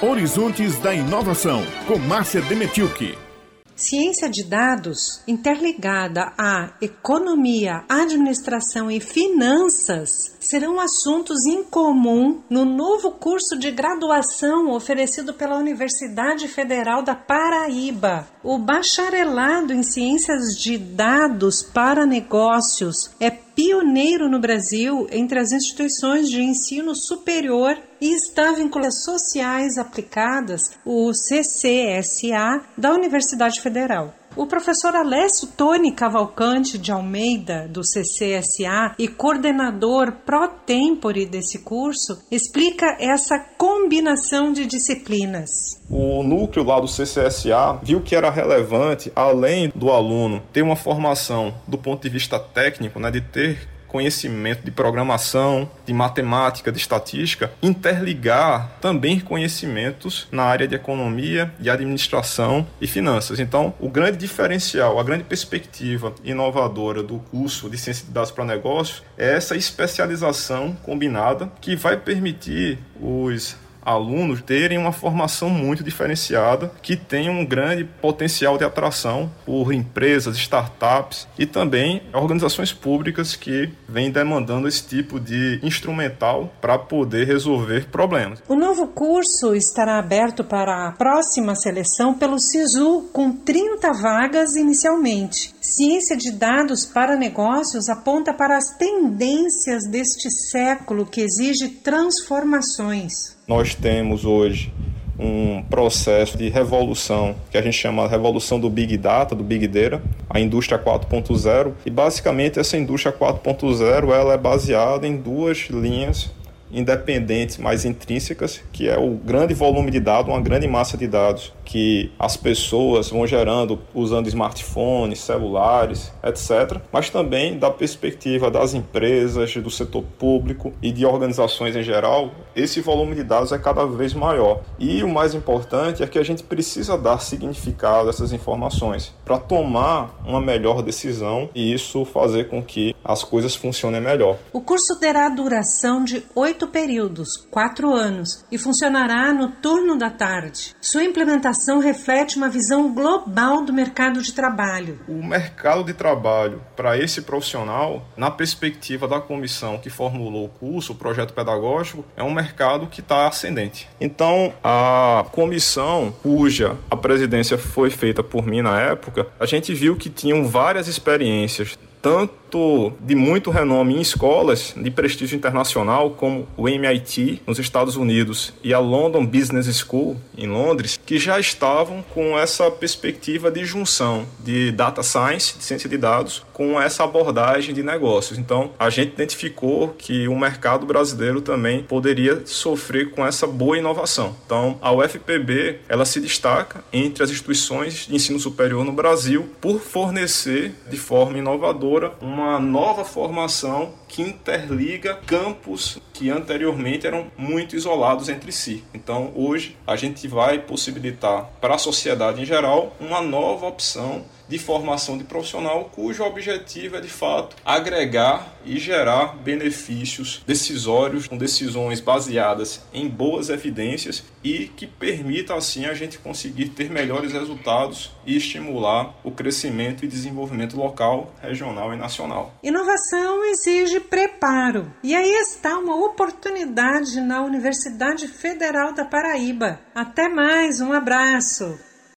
Horizontes da Inovação, com Márcia Demetilke. Ciência de dados interligada à economia, administração e finanças serão assuntos em comum no novo curso de graduação oferecido pela Universidade Federal da Paraíba. O bacharelado em Ciências de Dados para Negócios é pioneiro no Brasil entre as instituições de ensino superior e está vinculado sociais aplicadas, o CCSA, da Universidade Federal. O professor Alessio Tony Cavalcante de Almeida, do CCSA e coordenador pro tempore desse curso, explica essa combinação de disciplinas. O núcleo lá do CCSA viu que era relevante, além do aluno ter uma formação do ponto de vista técnico, né, de ter conhecimento de programação, de matemática, de estatística, interligar também conhecimentos na área de economia, de administração e finanças. Então, o grande diferencial, a grande perspectiva inovadora do curso de Ciência de Dados para Negócios é essa especialização combinada que vai permitir os alunos terem uma formação muito diferenciada, que tem um grande potencial de atração por empresas, startups e também organizações públicas que vêm demandando esse tipo de instrumental para poder resolver problemas. O novo curso estará aberto para a próxima seleção pelo SISU, com 30 vagas inicialmente. Ciência de dados para negócios aponta para as tendências deste século que exige transformações nós temos hoje um processo de revolução que a gente chama de revolução do Big Data, do Big Data, a indústria 4.0. E basicamente essa indústria 4.0 ela é baseada em duas linhas independentes, mais intrínsecas, que é o grande volume de dados, uma grande massa de dados que as pessoas vão gerando usando smartphones, celulares, etc. Mas também da perspectiva das empresas, do setor público e de organizações em geral, esse volume de dados é cada vez maior. E o mais importante é que a gente precisa dar significado a essas informações para tomar uma melhor decisão e isso fazer com que as coisas funcionem melhor. O curso terá duração de oito períodos, quatro anos, e funcionará no turno da tarde. Sua implementação reflete uma visão global do mercado de trabalho. O mercado de trabalho para esse profissional, na perspectiva da comissão que formulou o curso, o projeto pedagógico, é um mercado que está ascendente. Então, a comissão, cuja a presidência foi feita por mim na época, a gente viu que tinham várias experiências tanto de muito renome em escolas de prestígio internacional como o MIT nos Estados Unidos e a London Business School em Londres, que já estavam com essa perspectiva de junção de data science, de ciência de dados, com essa abordagem de negócios. Então, a gente identificou que o mercado brasileiro também poderia sofrer com essa boa inovação. Então, a UFPB, ela se destaca entre as instituições de ensino superior no Brasil por fornecer de forma inovadora uma nova formação que interliga campos que anteriormente eram muito isolados entre si. Então, hoje, a gente vai possibilitar para a sociedade em geral uma nova opção de formação de profissional cujo objetivo é de fato agregar e gerar benefícios decisórios com decisões baseadas em boas evidências e que permita assim a gente conseguir ter melhores resultados e estimular o crescimento e desenvolvimento local, regional e nacional. Inovação exige preparo. E aí está uma oportunidade na Universidade Federal da Paraíba. Até mais, um abraço.